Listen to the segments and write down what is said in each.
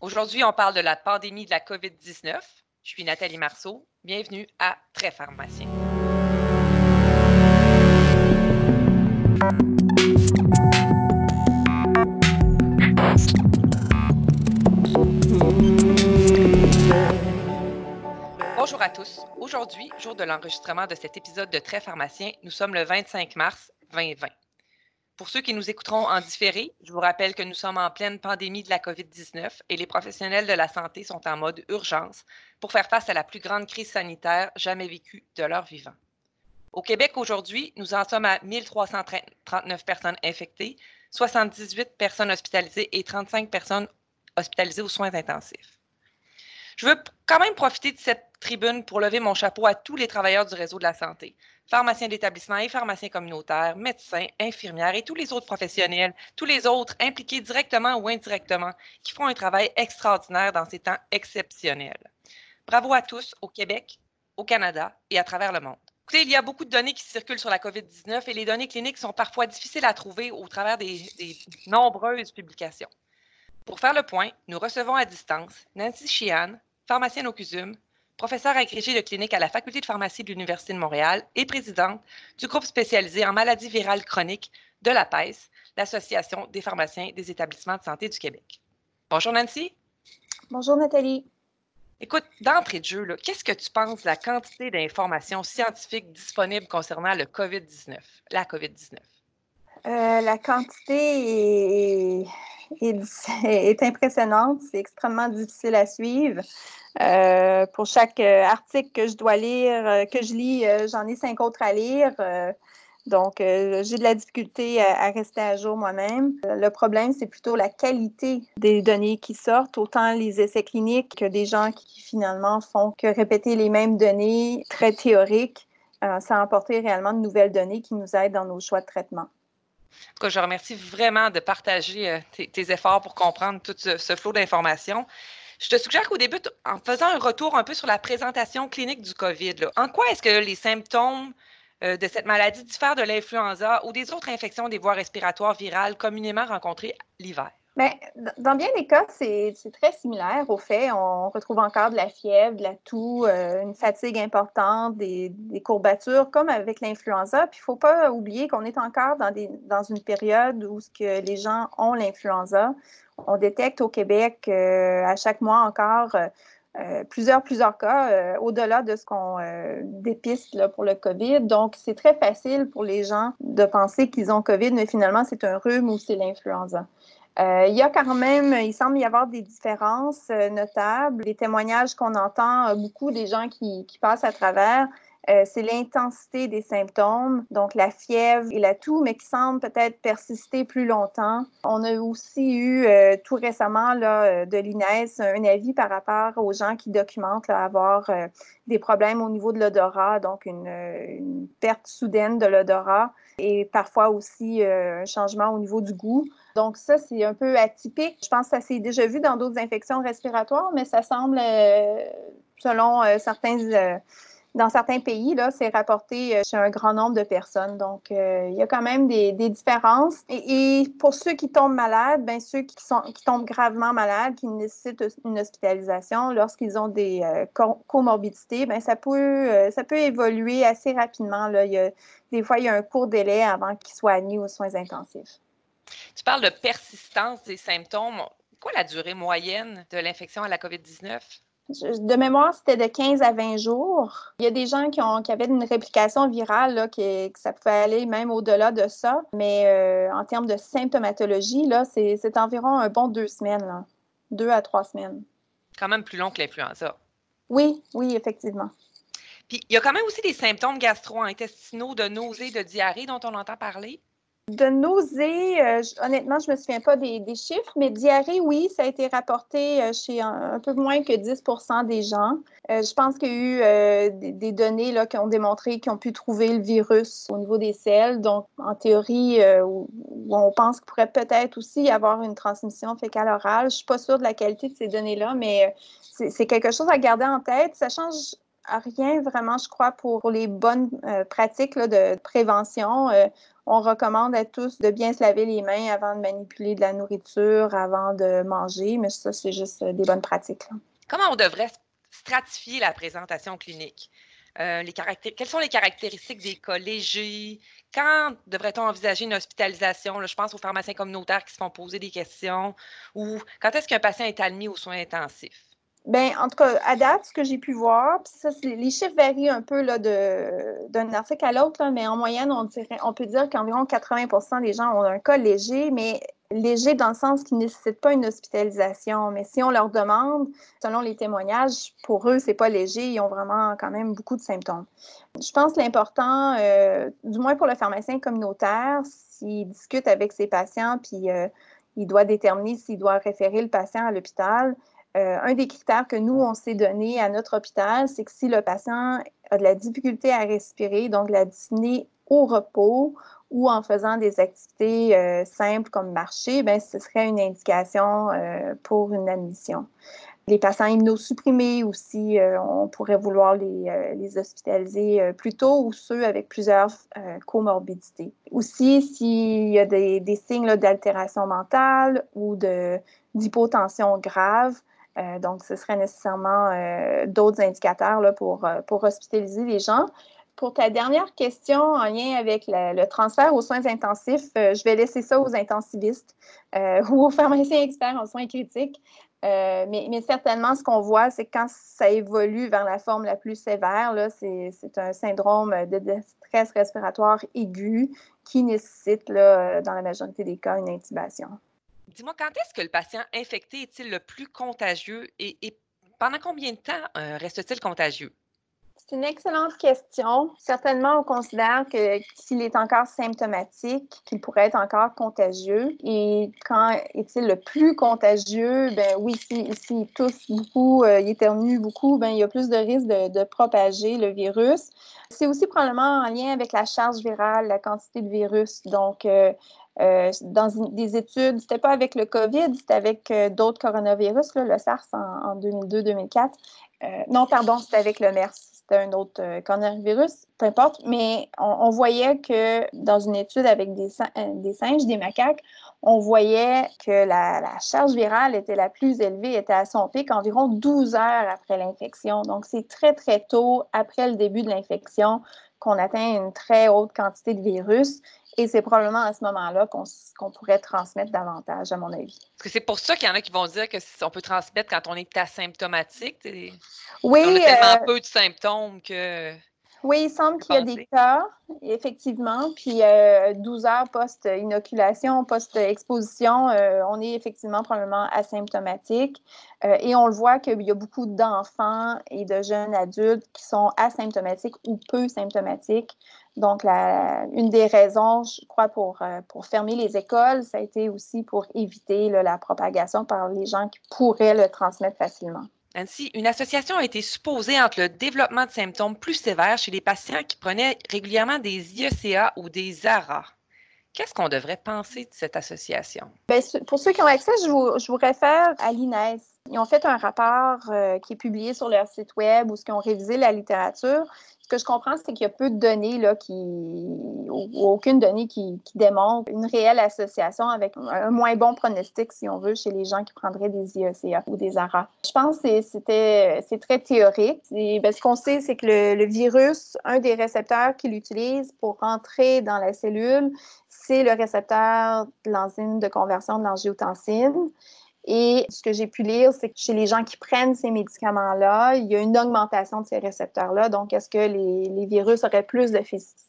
Aujourd'hui, on parle de la pandémie de la COVID-19. Je suis Nathalie Marceau. Bienvenue à Très Pharmacien. Bonjour à tous. Aujourd'hui, jour de l'enregistrement de cet épisode de Très Pharmacien, nous sommes le 25 mars 2020. Pour ceux qui nous écouteront en différé, je vous rappelle que nous sommes en pleine pandémie de la COVID-19 et les professionnels de la santé sont en mode urgence pour faire face à la plus grande crise sanitaire jamais vécue de leur vivant. Au Québec aujourd'hui, nous en sommes à 1339 personnes infectées, 78 personnes hospitalisées et 35 personnes hospitalisées aux soins intensifs. Je veux quand même profiter de cette tribune pour lever mon chapeau à tous les travailleurs du réseau de la santé, pharmaciens d'établissement et pharmaciens communautaires, médecins, infirmières et tous les autres professionnels, tous les autres impliqués directement ou indirectement, qui font un travail extraordinaire dans ces temps exceptionnels. Bravo à tous au Québec, au Canada et à travers le monde. Il y a beaucoup de données qui circulent sur la COVID-19 et les données cliniques sont parfois difficiles à trouver au travers des, des nombreuses publications. Pour faire le point, nous recevons à distance Nancy Sheehan, pharmacienne au CUSUM, professeure agrégée de clinique à la Faculté de pharmacie de l'Université de Montréal et présidente du groupe spécialisé en maladies virales chroniques de la PES, l'Association des pharmaciens des établissements de santé du Québec. Bonjour Nancy. Bonjour Nathalie. Écoute, d'entrée de jeu, qu'est-ce que tu penses de la quantité d'informations scientifiques disponibles concernant le COVID-19, la COVID-19? Euh, la quantité est, impressionnante, c'est extrêmement difficile à suivre. Euh, pour chaque euh, article que je dois lire, que je lis, j'en ai cinq autres à lire. donc, j'ai de la difficulté à, rester à jour moi-même. Le problème, c'est plutôt la qualité des données qui sortent, autant les essais cliniques que des gens qui finalement font que répéter les mêmes données très théoriques sans apporter réellement de nouvelles données qui nous aident dans nos choix de traitement. En tout cas, je remercie vraiment de partager tes, efforts pour comprendre tout ce, flot d'informations. Je te suggère qu'au début, en faisant un retour un peu sur la présentation clinique du COVID, en quoi est-ce que les symptômes euh, de cette maladie diffèrent de l'influenza ou des autres infections des voies respiratoires virales communément rencontrées l'hiver? Dans bien des cas, c'est très similaire. Au fait, on retrouve encore de la fièvre, de la toux, euh, une fatigue importante, des, courbatures, comme avec l'influenza. Puis il ne faut pas oublier qu'on est encore dans, une période où ce que les gens ont l'influenza. On détecte au Québec euh, à chaque mois encore euh, plusieurs, plusieurs cas au-delà de ce qu'on dépiste pour le COVID. Donc, c'est très facile pour les gens de penser qu'ils ont COVID, mais finalement, c'est un rhume ou c'est l'influenza. Euh, il y a quand même, il semble y avoir des différences euh, notables. Les témoignages qu'on entend, euh, beaucoup des gens qui, passent à travers, c'est l'intensité des symptômes, donc la fièvre et la toux, mais qui semble peut-être persister plus longtemps. On a aussi eu tout récemment là, de l'INES un avis par rapport aux gens qui documentent avoir des problèmes au niveau de l'odorat, donc une, une, perte soudaine de l'odorat et parfois aussi un changement au niveau du goût. Donc, ça, c'est un peu atypique. Je pense que ça s'est déjà vu dans d'autres infections respiratoires, mais ça semble, euh, selon euh, certains, euh, dans certains pays, là, c'est rapporté chez un grand nombre de personnes. Donc, il y a quand même des, différences. Et, pour ceux qui tombent malades, bien, ceux qui, sont, qui tombent gravement malades, qui nécessitent une hospitalisation, lorsqu'ils ont des comorbidités, bien, ça, peut, ça peut évoluer assez rapidement. Là. Des fois, il y a un court délai avant qu'ils soient admis aux soins intensifs. Tu parles de persistance des symptômes. Quoi la durée moyenne de l'infection à la COVID-19? De mémoire, c'était de 15 à 20 jours. Il y a des gens qui, ont, qui avaient une réplication virale, là, qui, que ça pouvait aller même au-delà de ça. Mais euh, en termes de symptomatologie, là, c'est, environ un bon deux semaines, deux à trois semaines. Quand même plus long que l'influenza. Oui, oui, effectivement. Puis il y a quand même aussi des symptômes gastro-intestinaux de nausée, de diarrhée dont on entend parler? De nausées, euh, honnêtement, je ne me souviens pas des, chiffres, mais diarrhée, oui, ça a été rapporté euh, chez un, peu moins que 10 des gens. Euh, je pense qu'il y a eu des, données là, qui ont démontré qu'ils ont pu trouver le virus au niveau des selles. Donc, en théorie, on pense qu'il pourrait peut-être aussi y avoir une transmission fécale-orale. Je ne suis pas sûre de la qualité de ces données-là, mais c'est quelque chose à garder en tête. Ça change rien vraiment, je crois, pour les bonnes pratiques de prévention On recommande à tous de bien se laver les mains avant de manipuler de la nourriture, avant de manger, mais ça, c'est juste des bonnes pratiques. Comment on devrait stratifier la présentation clinique? Euh, les Quelles sont les caractéristiques des cas? Quand devrait-on envisager une hospitalisation? je pense aux pharmaciens communautaires qui se font poser des questions. Ou quand est-ce qu'un patient est admis aux soins intensifs? Bien, en tout cas, à date, ce que j'ai pu voir, ça, les chiffres varient un peu d'un article à l'autre, mais en moyenne, on, dirait, on peut dire qu'environ 80% des gens ont un cas léger, mais léger dans le sens qu'ils ne nécessitent pas une hospitalisation. Mais si on leur demande, selon les témoignages, pour eux, c'est pas léger, ils ont vraiment quand même beaucoup de symptômes. Je pense que l'important, euh, du moins pour le pharmacien communautaire, s'il discute avec ses patients, puis euh, il doit déterminer s'il doit référer le patient à l'hôpital, euh, un des critères que nous, on s'est donné à notre hôpital, c'est que si le patient a de la difficulté à respirer, donc la dyspnée au repos ou en faisant des activités euh, simples comme marcher, ben, ce serait une indication euh, pour une admission. Les patients immunosupprimés aussi, on pourrait vouloir les, hospitaliser plus tôt ou ceux avec plusieurs comorbidités. Aussi, s'il y a des signes d'altération mentale ou d'hypotension grave, euh, donc, ce serait nécessairement euh, d'autres indicateurs pour, euh, pour hospitaliser les gens. Pour ta dernière question en lien avec le transfert aux soins intensifs, je vais laisser ça aux intensivistes ou aux pharmaciens experts en soins critiques. mais, certainement, ce qu'on voit, c'est que quand ça évolue vers la forme la plus sévère, c'est un syndrome de stress respiratoire aigu qui nécessite, dans la majorité des cas, une intubation. Dis-moi, quand est-ce que le patient infecté est-il le plus contagieux et, pendant combien de temps euh, reste-t-il contagieux? C'est une excellente question. Certainement, on considère que s'il est encore symptomatique, qu'il pourrait être encore contagieux. Et quand est-il le plus contagieux? Ben oui, s'il si, tousse beaucoup, euh, il éternue beaucoup, ben il y a plus de risque de, propager le virus. C'est aussi probablement en lien avec la charge virale, la quantité de virus. Donc, euh, euh, dans des études, c'était pas avec le COVID, c'était avec euh, d'autres coronavirus, le SARS en, 2002-2004. Euh, non, pardon, c'était avec le MERS, c'était un autre coronavirus, peu importe, mais on, voyait que dans une étude avec des, singes, des macaques, on voyait que la, la, charge virale était la plus élevée, était à son pic environ 12 heures après l'infection. Donc, c'est très, très tôt après le début de l'infection qu'on atteint une très haute quantité de virus. Et c'est probablement à ce moment-là qu'on pourrait transmettre davantage, à mon avis. Est-ce que c'est pour ça qu'il y en a qui vont dire qu'on peut transmettre quand on est asymptomatique? Oui. On a tellement euh, peu de symptômes que. Oui, il semble qu'il y a des cas, effectivement. Puis 12 euh, heures post-inoculation, post-exposition, euh, on est effectivement probablement asymptomatique. et on le voit qu'il y a beaucoup d'enfants et de jeunes adultes qui sont asymptomatiques ou peu symptomatiques. Donc, une des raisons, je crois, pour, euh, pour fermer les écoles, ça a été aussi pour éviter la propagation par les gens qui pourraient le transmettre facilement. Ainsi, une association a été supposée entre le développement de symptômes plus sévères chez les patients qui prenaient régulièrement des IECA ou des ARA. Qu'est-ce qu'on devrait penser de cette association? Bien, pour ceux qui ont accès, je vous, je vous réfère à l'INES. Ils ont fait un rapport euh, qui est publié sur leur site web où ils ont révisé la littérature que je comprends, c'est qu'il y a peu de données, là, qui, aucune donnée qui, démontre une réelle association avec un moins bon pronostic, si on veut, chez les gens qui prendraient des IECA ou des ARA. Je pense que c'est très théorique. Ben, ce qu'on sait, c'est que le, virus, un des récepteurs qu'il utilise pour rentrer dans la cellule, c'est le récepteur de l'enzyme de conversion de l'angiotensine. Et ce que j'ai pu lire, c'est que chez les gens qui prennent ces médicaments-là, il y a une augmentation de ces récepteurs-là. Donc, est-ce que les, virus auraient plus de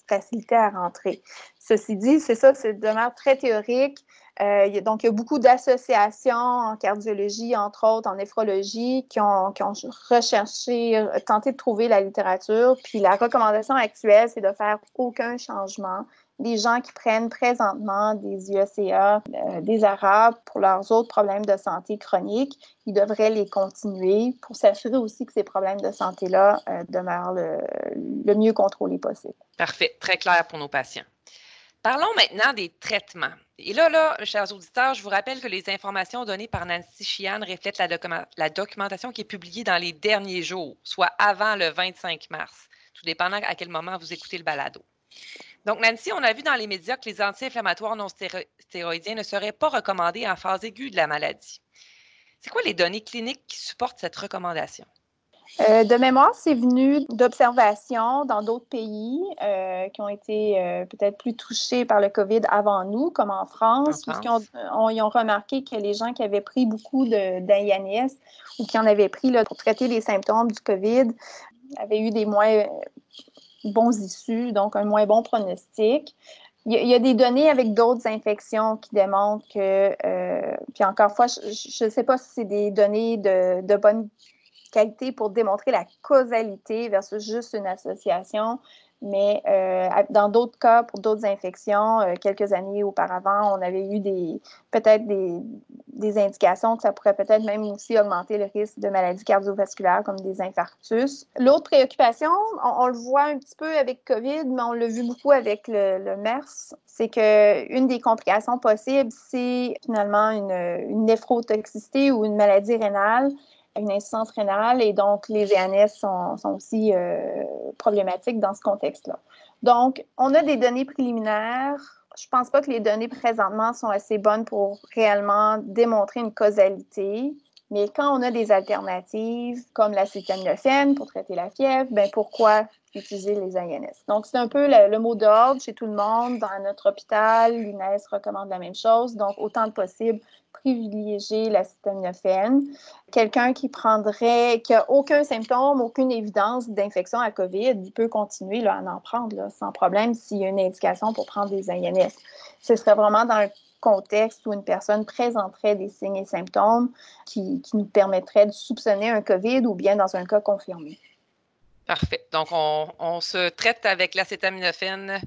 facilité à rentrer? Ceci dit, c'est ça, c'est demeure très théorique. Euh, donc, il y a beaucoup d'associations en cardiologie, entre autres, en néphrologie, qui ont, qui ont recherché, tenté de trouver la littérature. Puis la recommandation actuelle, c'est de faire aucun changement des gens qui prennent présentement des IECA, euh, des ARA pour leurs autres problèmes de santé chroniques, ils devraient les continuer pour s'assurer aussi que ces problèmes de santé-là euh, demeurent le, mieux contrôlés possible. Parfait, très clair pour nos patients. Parlons maintenant des traitements. Et là, là, chers auditeurs, je vous rappelle que les informations données par Nancy Chian reflètent la, la documentation qui est publiée dans les derniers jours, soit avant le 25 mars, tout dépendant à quel moment vous écoutez le balado. Donc, Nancy, on a vu dans les médias que les anti-inflammatoires non stéroïdiens ne seraient pas recommandés en phase aiguë de la maladie. C'est quoi les données cliniques qui supportent cette recommandation? Euh, de mémoire, c'est venu d'observations dans d'autres pays euh, qui ont été euh, peut-être plus touchés par le COVID avant nous, comme en France, où ils ont remarqué que les gens qui avaient pris beaucoup d'AINS ou qui en avaient pris pour traiter les symptômes du COVID avaient eu des moins bons issus, donc un moins bon pronostic. Il y, a, des données avec d'autres infections qui démontrent que, puis encore une fois, je ne sais pas si c'est des données de bonne qualité pour démontrer la causalité versus juste une association. Mais euh, dans d'autres cas, pour d'autres infections, euh, quelques années auparavant, on avait eu des peut-être des, des, indications que ça pourrait peut-être même aussi augmenter le risque de maladies cardiovasculaires comme des infarctus. L'autre préoccupation, on, le voit un petit peu avec COVID, mais on l'a vu beaucoup avec le, le MERS, c'est qu'une des complications possibles, c'est finalement une, une néphrotoxicité ou une maladie rénale une insuffisance rénale et donc les ENS sont, aussi euh, problématiques dans ce contexte-là. Donc, on a des données préliminaires. Je ne pense pas que les données présentement sont assez bonnes pour réellement démontrer une causalité. Mais quand on a des alternatives comme l'acétaminophène pour traiter la fièvre, ben pourquoi utiliser les INS? Donc, c'est un peu le, mot d'ordre chez tout le monde. Dans notre hôpital, l'INES recommande la même chose. Donc, autant que possible, privilégier l'acétaminophène. Quelqu'un qui prendrait, qui n'a aucun symptôme, aucune évidence d'infection à COVID, il peut continuer à en prendre sans problème s'il y a une indication pour prendre des INS. Ce serait vraiment dans un contexte où une personne présenterait des signes et symptômes qui, qui nous permettraient de soupçonner un COVID ou bien dans un cas confirmé. Parfait. Donc, on, on se traite avec l'acétaminophène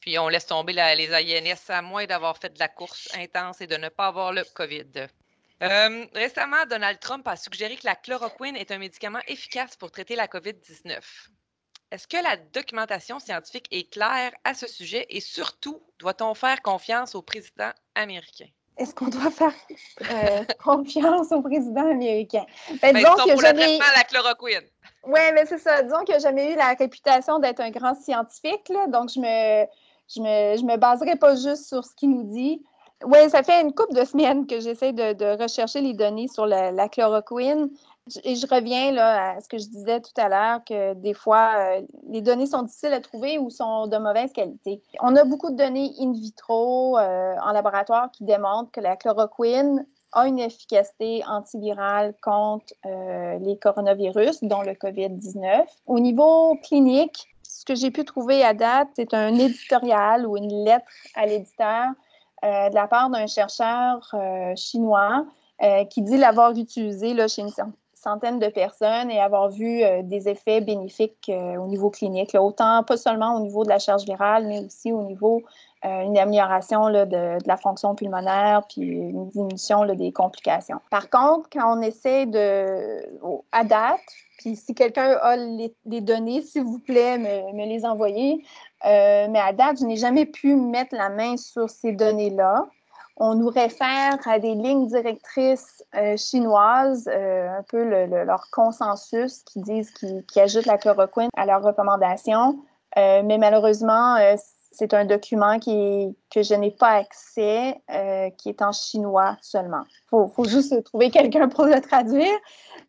puis on laisse tomber les INS à moins d'avoir fait de la course intense et de ne pas avoir le COVID. Euh, récemment, Donald Trump a suggéré que la chloroquine est un médicament efficace pour traiter la COVID-19. Est-ce que la documentation scientifique est claire à ce sujet et surtout, doit-on faire confiance au président américain? Est-ce qu'on doit faire euh, confiance au président américain? Ben, ben disons que pour jamais... la chloroquine. Oui, mais c'est ça. Disons que j'ai jamais eu la réputation d'être un grand scientifique, donc je me, je me, me baserai pas juste sur ce qu'il nous dit. Oui, ça fait une couple de semaines que j'essaie de, rechercher les données sur la, chloroquine. Et je reviens là, à ce que je disais tout à l'heure, que des fois, euh, les données sont difficiles à trouver ou sont de mauvaise qualité. On a beaucoup de données in vitro euh, en laboratoire qui démontrent que la chloroquine a une efficacité antivirale contre euh, les coronavirus, dont le COVID-19. Au niveau clinique, ce que j'ai pu trouver à date, c'est un éditorial ou une lettre à l'éditeur euh, de la part d'un chercheur euh, chinois euh, qui dit l'avoir utilisé chez une centaine de personnes et avoir vu des effets bénéfiques au niveau clinique, autant pas seulement au niveau de la charge virale, mais aussi au niveau d'une amélioration là, de, la fonction pulmonaire puis une diminution là, des complications. Par contre, quand on essaie de, à date, puis si quelqu'un a les, données, s'il vous plaît, me, les envoyer. Euh, mais à date, je n'ai jamais pu mettre la main sur ces données-là. On nous réfère à des lignes directrices euh, chinoises, euh, un peu leur consensus qui disent qu'ils ajoutent la chloroquine à leurs recommandations. mais malheureusement, c'est un document qui que je n'ai pas accès, qui est en chinois seulement. Il faut, juste trouver quelqu'un pour le traduire.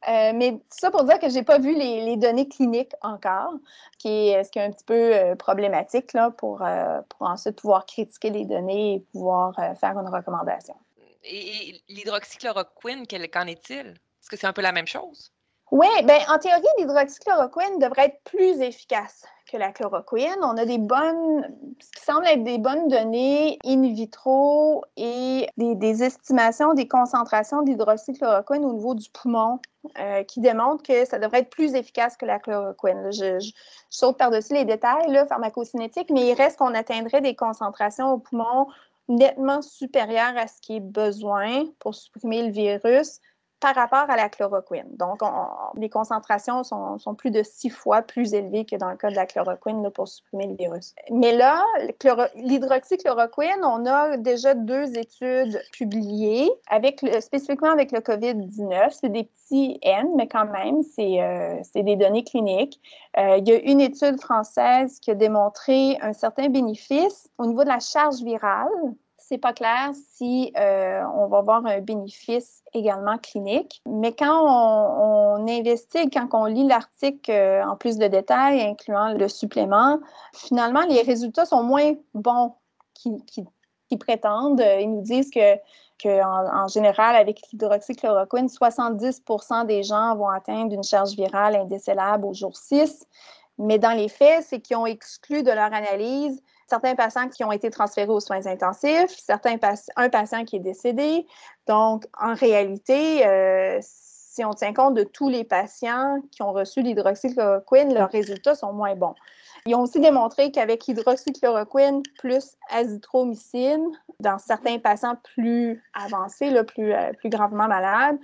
Euh, mais ça pour dire que je n'ai pas vu les, données cliniques encore, qui est, ce qui est un petit peu euh, problématique là, pour, euh, pour ensuite pouvoir critiquer les données et pouvoir faire une recommandation. Et, l'hydroxychloroquine, qu'en est-il? Est-ce que c'est un peu la même chose? Oui, bien, en théorie, l'hydroxychloroquine devrait être plus efficace que la chloroquine. On a des bonnes, ce qui semble être des bonnes données in vitro et des, estimations des concentrations d'hydroxychloroquine au niveau du poumon euh, qui démontrent que ça devrait être plus efficace que la chloroquine. Je, saute par-dessus les détails là, pharmacocinétiques, mais il reste qu'on atteindrait des concentrations au poumon nettement supérieures à ce qui est besoin pour supprimer le virus par rapport à la chloroquine. Donc, les concentrations sont, plus de six fois plus élevées que dans le cas de la chloroquine pour supprimer le virus. Mais là, l'hydroxychloroquine, on a déjà deux études publiées, avec spécifiquement avec le COVID-19. C'est des petits N, mais quand même, c'est euh, des données cliniques. Euh, il y a une étude française qui a démontré un certain bénéfice au niveau de la charge virale c'est pas clair si euh, on va avoir un bénéfice également clinique. Mais quand on, investigue, quand on lit l'article euh, en plus de détails, incluant le supplément, finalement, les résultats sont moins bons qu'ils prétendent. Ils nous disent que, en, général, avec l'hydroxychloroquine, 70% des gens vont atteindre une charge virale indécellable au jour 6. Mais dans les faits, c'est qu'ils ont exclu de leur analyse certains patients qui ont été transférés aux soins intensifs, certains un patient qui est décédé. Donc, en réalité, euh, si on tient compte de tous les patients qui ont reçu l'hydroxychloroquine, leurs résultats sont moins bons. Ils ont aussi démontré qu'avec l'hydroxychloroquine plus azithromycine, dans certains patients plus avancés, plus, euh, plus gravement malades,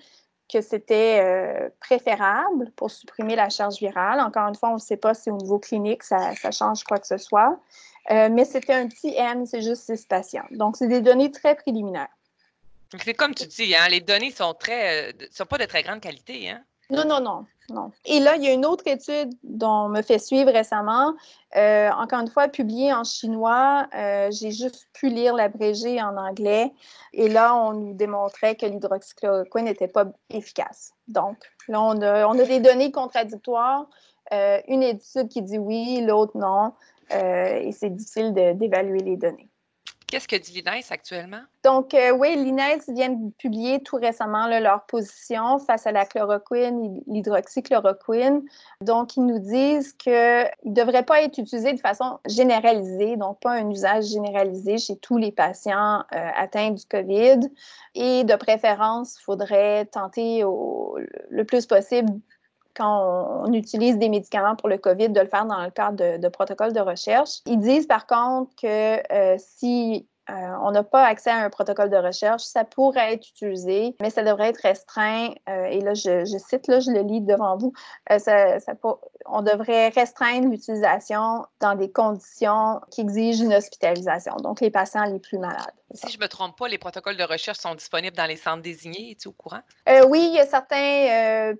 que c'était euh, préférable pour supprimer la charge virale. Encore une fois, on ne sait pas si au niveau clinique, ça change quoi que ce soit. Euh, mais c'était un petit N, c'est juste six patients. Donc, c'est des données très préliminaires. C'est comme tu dis, hein, les données sont très, euh, sont pas de très grande qualité. Hein? Non, non, non, non. Et là, il y a une autre étude dont on me fait suivre récemment, euh, encore une fois publiée en chinois. J'ai juste pu lire l'abrégé en anglais. Et là, on nous démontrait que l'hydroxychloroquine n'était pas efficace. Donc, là, on a, on a des données contradictoires. une étude qui dit oui, l'autre non. Euh, et c'est difficile d'évaluer les données. Qu'est-ce que dit l'INES actuellement? Donc, euh, oui, l'INES vient de publier tout récemment leur position face à la chloroquine, l'hydroxychloroquine. Donc, ils nous disent qu'il ne devrait pas être utilisé de façon généralisée, donc pas un usage généralisé chez tous les patients euh, atteints du COVID. Et de préférence, il faudrait tenter le plus possible quand on, utilise des médicaments pour le COVID, de le faire dans le cadre de, protocoles de recherche. Ils disent par contre que euh, si euh, on n'a pas accès à un protocole de recherche, ça pourrait être utilisé, mais ça devrait être restreint. Euh, et là, je, cite, là, je le lis devant vous. On devrait restreindre l'utilisation dans des conditions qui exigent une hospitalisation, donc les patients les plus malades. Si je ne me trompe pas, les protocoles de recherche sont disponibles dans les centres désignés. Es-tu au courant? oui, il y a certains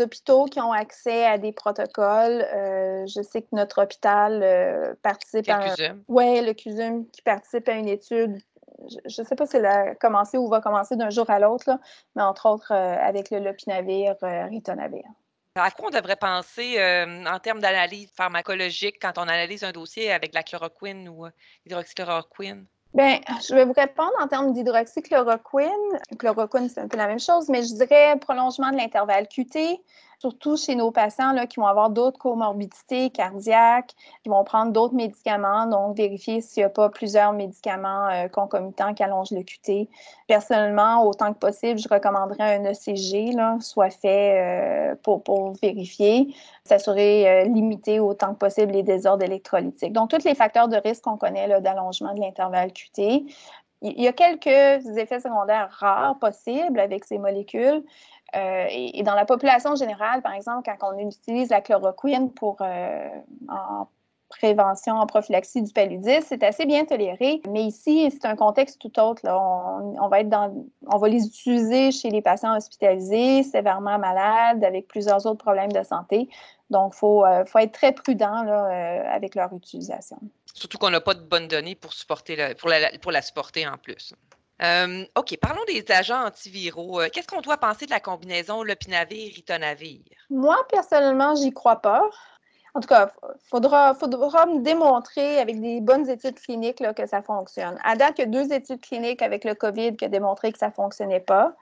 hôpitaux qui ont accès à des protocoles. Euh, je sais que notre hôpital euh, participe à. CUSUM. Oui, le CUSUM qui participe à une étude. Je ne sais pas si elle a commencé ou va commencer d'un jour à l'autre, mais entre autres euh, avec le lopinavir, ritonavir. À quoi on devrait penser en termes d'analyse pharmacologique quand on analyse un dossier avec la chloroquine ou l'hydroxychloroquine? Bien, je vais vous répondre en termes d'hydroxychloroquine. Chloroquine, c'est un peu la même chose, mais je dirais prolongement de l'intervalle QT, surtout chez nos patients là, qui vont avoir d'autres comorbidités cardiaques, qui vont prendre d'autres médicaments, donc vérifier s'il n'y a pas plusieurs médicaments euh, concomitants qui allongent le QT. Personnellement, autant que possible, je recommanderais un ECG, là, soit fait euh, pour, pour, vérifier, s'assurer euh, limiter autant que possible les désordres électrolytiques. Donc, tous les facteurs de risque qu'on connaît d'allongement de l'intervalle QT. Il y a quelques effets secondaires rares possibles avec ces molécules, euh, et, dans la population générale, par exemple, quand on utilise la chloroquine pour euh, en prévention, en prophylaxie du paludisme, c'est assez bien toléré. Mais ici, c'est un contexte tout autre. On, va être dans, on va les utiliser chez les patients hospitalisés, sévèrement malades, avec plusieurs autres problèmes de santé. Donc, il faut, euh, faut, être très prudent là, avec leur utilisation. Surtout qu'on n'a pas de bonnes données pour, supporter pour la supporter en plus. OK, parlons des agents antiviraux. Euh, qu'est-ce qu'on doit penser de la combinaison lopinavir-ritonavir? Moi, personnellement, j'y crois pas. En tout cas, il faudra, faudra me démontrer avec des bonnes études cliniques que ça fonctionne. À date, il y a deux études cliniques avec le COVID qui ont démontré que ça ne fonctionnait pas.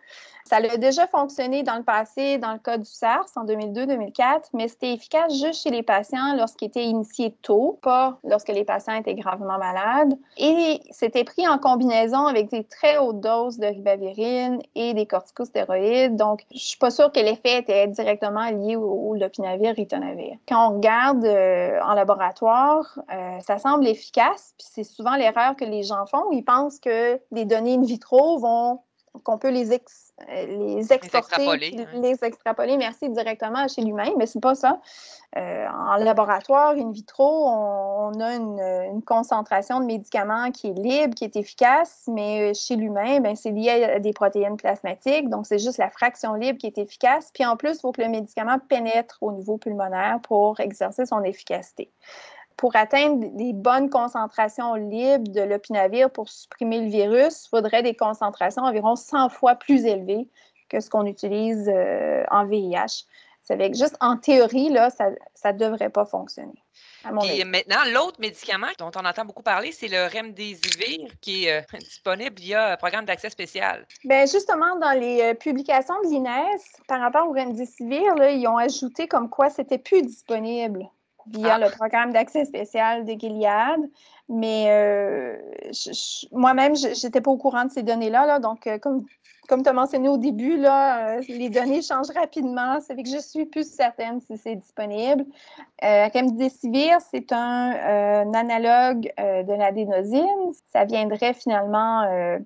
Ça a déjà fonctionné dans le passé dans le cas du SARS en 2002-2004, mais c'était efficace juste chez les patients lorsqu'ils étaient initiés tôt, pas lorsque les patients étaient gravement malades. Et c'était pris en combinaison avec des très hautes doses de ribavirine et des corticostéroïdes. Donc, je suis pas sûre que l'effet était directement lié au, lopinavir, ritonavir. Quand on regarde euh, en laboratoire, euh, ça semble efficace, puis c'est souvent l'erreur que les gens font. Ils pensent que les données in vitro vont qu'on peut les, les exporter, les extrapoler, merci, directement chez l'humain, mais c'est pas ça. en laboratoire, in vitro, on, a une, concentration de médicaments qui est libre, qui est efficace, mais chez l'humain, ben, c'est lié à des protéines plasmatiques, donc c'est juste la fraction libre qui est efficace. Puis en plus, il faut que le médicament pénètre au niveau pulmonaire pour exercer son efficacité pour atteindre des bonnes concentrations libres de l'opinavir pour supprimer le virus, il faudrait des concentrations environ 100 fois plus élevées que ce qu'on utilise euh, en VIH. C'est avec juste en théorie, là, ça ne devrait pas fonctionner. Et maintenant, l'autre médicament dont on entend beaucoup parler, c'est le Remdesivir qui est euh, disponible via un programme d'accès spécial. Bien, justement, dans les euh, publications de l'INES, par rapport au Remdesivir, là, ils ont ajouté comme quoi c'était plus disponible via ah. le programme d'accès spécial de Gilead. Mais euh, moi-même, je n'étais pas au courant de ces données-là. Là, donc, euh, comme, comme tu as mentionné au début, là, euh, les données changent rapidement. Ça fait que je suis plus certaine si c'est disponible. Remdesivir, c'est un, analogue de l'adénosine. Ça viendrait finalement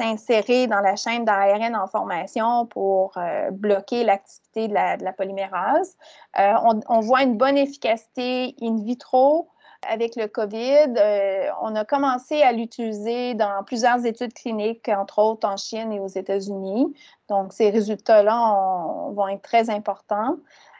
s'insérer dans la chaîne d'ARN en formation pour euh, bloquer l'activité de la, polymérase. Euh, on, voit une bonne efficacité in vitro avec le COVID. Euh, on a commencé à l'utiliser dans plusieurs études cliniques, entre autres en Chine et aux États-Unis. Donc, ces résultats-là vont être très importants.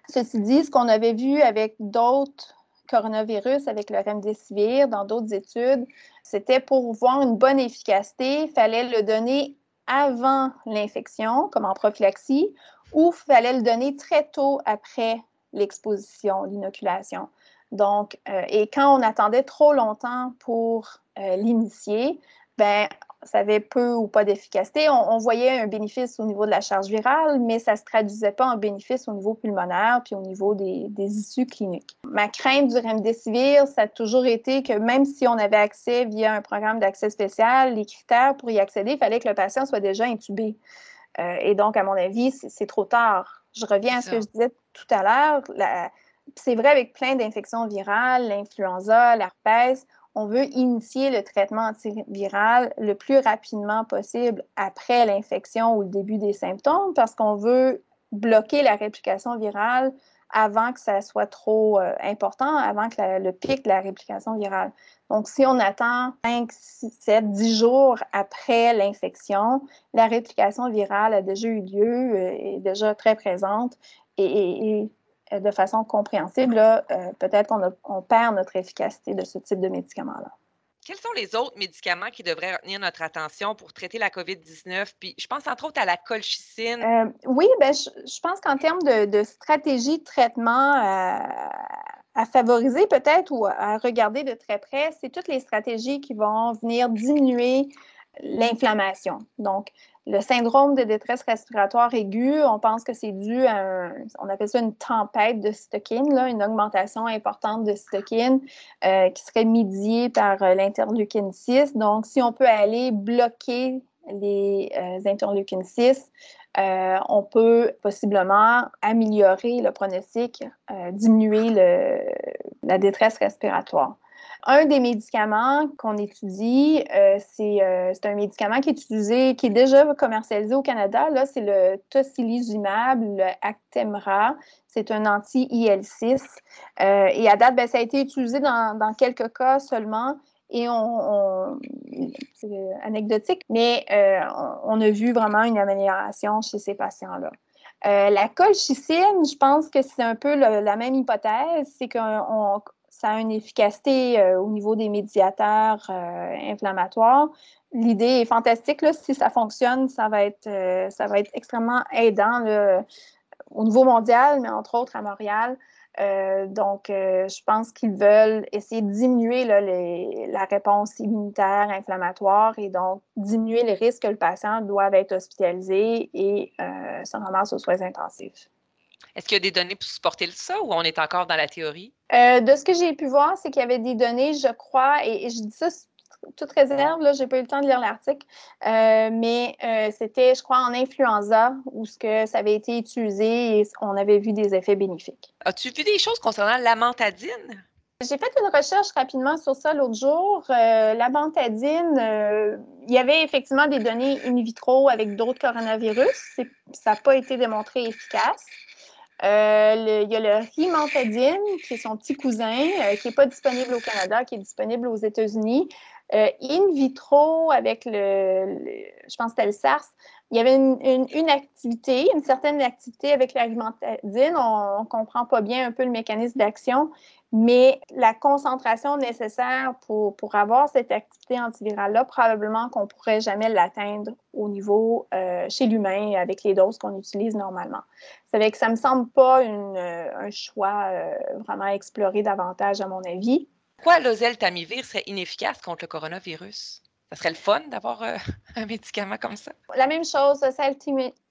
Ceci dit, ce qu'on avait vu avec d'autres coronavirus avec le remdesivir dans d'autres études, c'était pour voir une bonne efficacité, il fallait le donner avant l'infection, comme en prophylaxie, ou il fallait le donner très tôt après l'exposition, l'inoculation. Donc, euh, et quand on attendait trop longtemps pour euh, l'initier, ben, ça avait peu ou pas d'efficacité. On, voyait un bénéfice au niveau de la charge virale, mais ça ne se traduisait pas en bénéfice au niveau pulmonaire puis au niveau des, issues cliniques. Ma crainte du remdesivir, ça a toujours été que même si on avait accès via un programme d'accès spécial, les critères pour y accéder, il fallait que le patient soit déjà intubé. Euh, et donc, à mon avis, c'est trop tard. Je reviens à ce que je disais tout à l'heure. C'est vrai avec plein d'infections virales, l'influenza, l'herpès on veut initier le traitement antiviral le plus rapidement possible après l'infection ou le début des symptômes parce qu'on veut bloquer la réplication virale avant que ça soit trop euh, important, avant que le pic de la réplication virale. Donc, si on attend 5, 6, 7, 10 jours après l'infection, la réplication virale a déjà eu lieu, euh, est déjà très présente et, de façon compréhensible, euh, peut-être qu'on perd notre efficacité de ce type de médicament-là. Quels sont les autres médicaments qui devraient retenir notre attention pour traiter la COVID-19? Puis je pense entre autres à la colchicine. Euh, oui, ben, je, pense qu'en termes de, stratégie de traitement à favoriser peut-être ou à regarder de très près, c'est toutes les stratégies qui vont venir diminuer l'inflammation. Donc, le syndrome de détresse respiratoire aiguë, on pense que c'est dû à, on appelle une tempête de cytokines, là, une augmentation importante de cytokines euh, qui serait médiée par euh, l'interleukine 6. Donc, si on peut aller bloquer les euh, interleukines 6, on peut possiblement améliorer le pronostic, diminuer la détresse respiratoire. Un des médicaments qu'on étudie, euh, euh, c'est un médicament qui est utilisé, qui est déjà commercialisé au Canada. Là, c'est le tocilizumab, le Actemra. C'est un anti-IL6. Euh, et à date, ben, ça a été utilisé dans, quelques cas seulement. Et on, c'est anecdotique, mais on, a vu vraiment une amélioration chez ces patients-là. la colchicine, je pense que c'est un peu la même hypothèse, c'est qu'on ça a une efficacité euh, au niveau des médiateurs euh, inflammatoires. L'idée est fantastique. Si ça fonctionne, ça va être, euh, ça va être extrêmement aidant au niveau mondial, mais entre autres à Montréal. donc, je pense qu'ils veulent essayer de diminuer la réponse immunitaire inflammatoire et donc diminuer les risques que le patient doive être hospitalisé et se ramasse aux soins intensifs. Est-ce qu'il y a des données pour supporter ça ou on est encore dans la théorie? Euh, de ce que j'ai pu voir, c'est qu'il y avait des données, je crois, et, je dis ça toute réserve, là, j'ai pas eu le temps de lire l'article, euh, mais euh, c'était, je crois, en influenza où ce que ça avait été utilisé et on avait vu des effets bénéfiques. As-tu vu des choses concernant l'amantadine? J'ai fait une recherche rapidement sur ça l'autre jour. Euh, la bantadine, euh, il y avait effectivement des données in vitro avec d'autres coronavirus. Ça n'a pas été démontré efficace. Euh, il y a le rimantadine, qui est son petit cousin, qui n'est pas disponible au Canada, qui est disponible aux États-Unis. in vitro, avec le, je pense que c'était le SARS, il y avait une, activité, une certaine activité avec la rimantadine. On ne comprend pas bien un peu le mécanisme d'action, mais la concentration nécessaire pour, pour avoir cette activité antivirale-là, probablement qu'on ne pourrait jamais l'atteindre au niveau euh, chez l'humain avec les doses qu'on utilise normalement. Ça que ça ne me semble pas euh, un choix euh, vraiment exploré davantage, à mon avis. Pourquoi l'oseltamivir serait inefficace contre le coronavirus? Ça serait le fun d'avoir euh, un médicament comme ça. La même chose,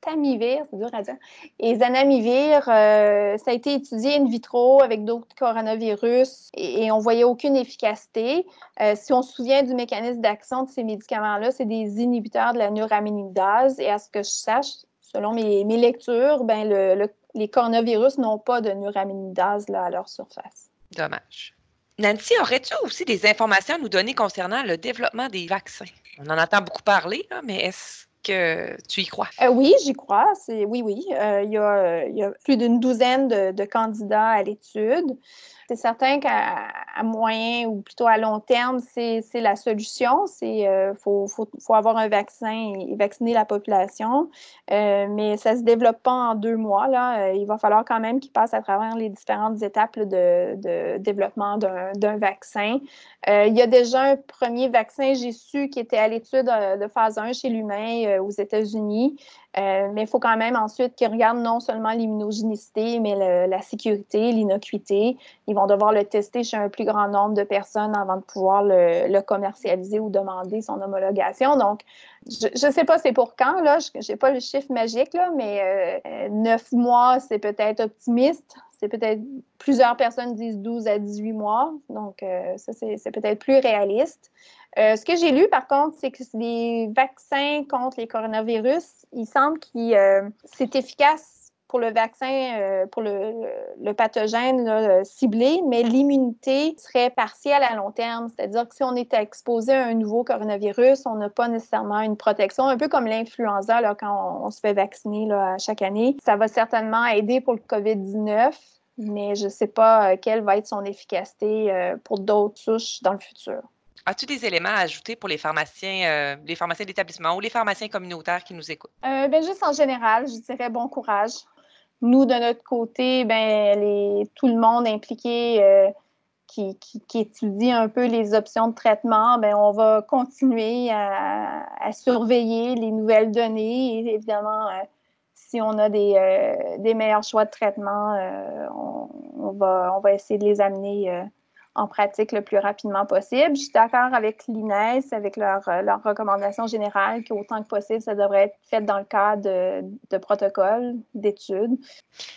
tamivir, c'est dur à dire, et zanamivir, euh, ça a été étudié in vitro avec d'autres coronavirus et, on voyait aucune efficacité. Euh, si on se souvient du mécanisme d'action de ces médicaments-là, c'est des inhibiteurs de la neuraminidase et à ce que je sache, selon mes, lectures, ben les coronavirus n'ont pas de neuraminidase là, à leur surface. Dommage. Nancy, aurais-tu aussi des informations à nous donner concernant le développement des vaccins? On en entend beaucoup parler, mais est-ce que tu y crois? Euh, oui, j'y crois. Oui, oui. Euh, il, y a, plus d'une douzaine de, candidats à l'étude. C'est certain qu'à moyen ou plutôt à long terme, c'est la solution. Il euh, faut, avoir un vaccin et, vacciner la population. Euh, mais ça ne se développe pas en deux mois. Là. Euh, il va falloir quand même qu'ils passent à travers les différentes étapes de, développement d'un vaccin. il y a déjà un premier vaccin, j'ai su, qui était à l'étude de phase 1 chez l'humain aux États-Unis. Euh, mais il faut quand même ensuite qu'ils regardent non seulement l'immunogénicité, mais la sécurité, l'innocuité. Ils vont devoir le tester chez un plus grand nombre de personnes avant de pouvoir le, commercialiser ou demander son homologation. Donc, je ne sais pas c'est pour quand, là, je n'ai pas le chiffre magique, là, mais euh, neuf mois, c'est peut-être optimiste. C'est peut-être plusieurs personnes disent 12 à 18 mois. Donc, euh, ça, c'est peut-être plus réaliste. Euh, ce que j'ai lu, par contre, c'est que les vaccins contre les coronavirus, il semble que euh, c'est efficace pour le vaccin, euh, pour le, pathogène ciblé, mais l'immunité serait partielle à long terme. C'est-à-dire que si on est exposé à un nouveau coronavirus, on n'a pas nécessairement une protection, un peu comme l'influenza quand on, se fait vacciner là, chaque année. Ça va certainement aider pour le COVID-19, mais je ne sais pas quelle va être son efficacité pour d'autres souches dans le futur. As-tu des éléments à ajouter pour les pharmaciens, euh, les pharmaciens d'établissement ou les pharmaciens communautaires qui nous écoutent? Euh, ben, juste en général, je dirais bon courage. Nous, de notre côté, ben, les, tout le monde impliqué euh, qui, étudie un peu les options de traitement, ben, on va continuer à, surveiller les nouvelles données. Et évidemment, si on a des, meilleurs choix de traitement, on, va, on va essayer de les amener en pratique le plus rapidement possible. Je suis d'accord avec l'INES, avec leur, euh, leur recommandation générale qu'autant que possible, ça devrait être fait dans le cadre de, de protocoles, d'études.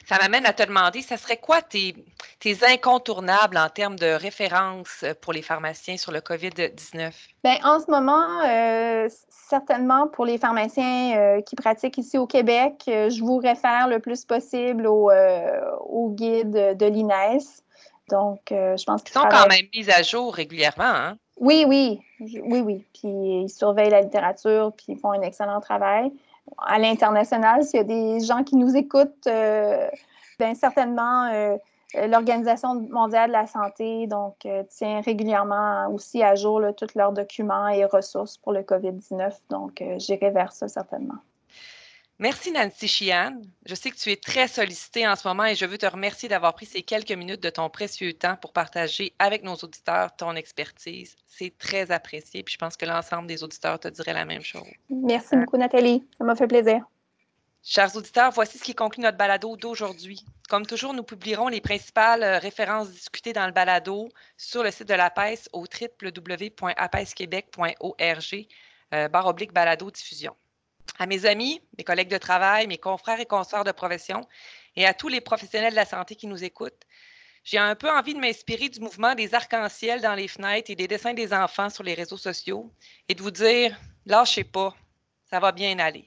Ça m'amène à te demander, ça serait quoi tes, tes incontournables en termes de référence pour les pharmaciens sur le COVID-19? Bien, en ce moment, euh, certainement pour les pharmaciens euh, qui pratiquent ici au Québec, je vous réfère le plus possible au, au guide de l'INES. Donc, euh, je pense qu'ils sont quand même mis à jour régulièrement. Hein? Oui, oui, oui, oui. Puis ils surveillent la littérature, puis ils font un excellent travail. À l'international, s'il y a des gens qui nous écoutent, euh, bien certainement, euh, l'Organisation mondiale de la santé donc, tient régulièrement aussi à jour tous leurs documents et ressources pour le COVID-19. Donc, j'irai vers ça certainement. Merci Nancy Chian. Je sais que tu es très sollicitée en ce moment et je veux te remercier d'avoir pris ces quelques minutes de ton précieux temps pour partager avec nos auditeurs ton expertise. C'est très apprécié puis je pense que l'ensemble des auditeurs te diraient la même chose. Merci beaucoup Nathalie, ça m'a fait plaisir. Chers auditeurs, voici ce qui conclut notre balado d'aujourd'hui. Comme toujours, nous publierons les principales euh, références discutées dans le balado sur le site de l'APES au www.apesquebec.org euh, barre oblique balado diffusion à mes amis, mes collègues de travail, mes confrères et consoeurs de profession et à tous les professionnels de la santé qui nous écoutent. J'ai un peu envie de m'inspirer du mouvement des arcs-en-ciel dans les fenêtres et des dessins des enfants sur les réseaux sociaux et de vous dire lâchez pas, ça va bien aller.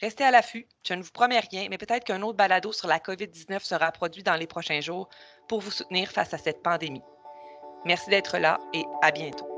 Restez à l'affût, je ne vous promets rien, mais peut-être qu'un autre balado sur la COVID-19 sera produit dans les prochains jours pour vous soutenir face à cette pandémie. Merci d'être là et à bientôt.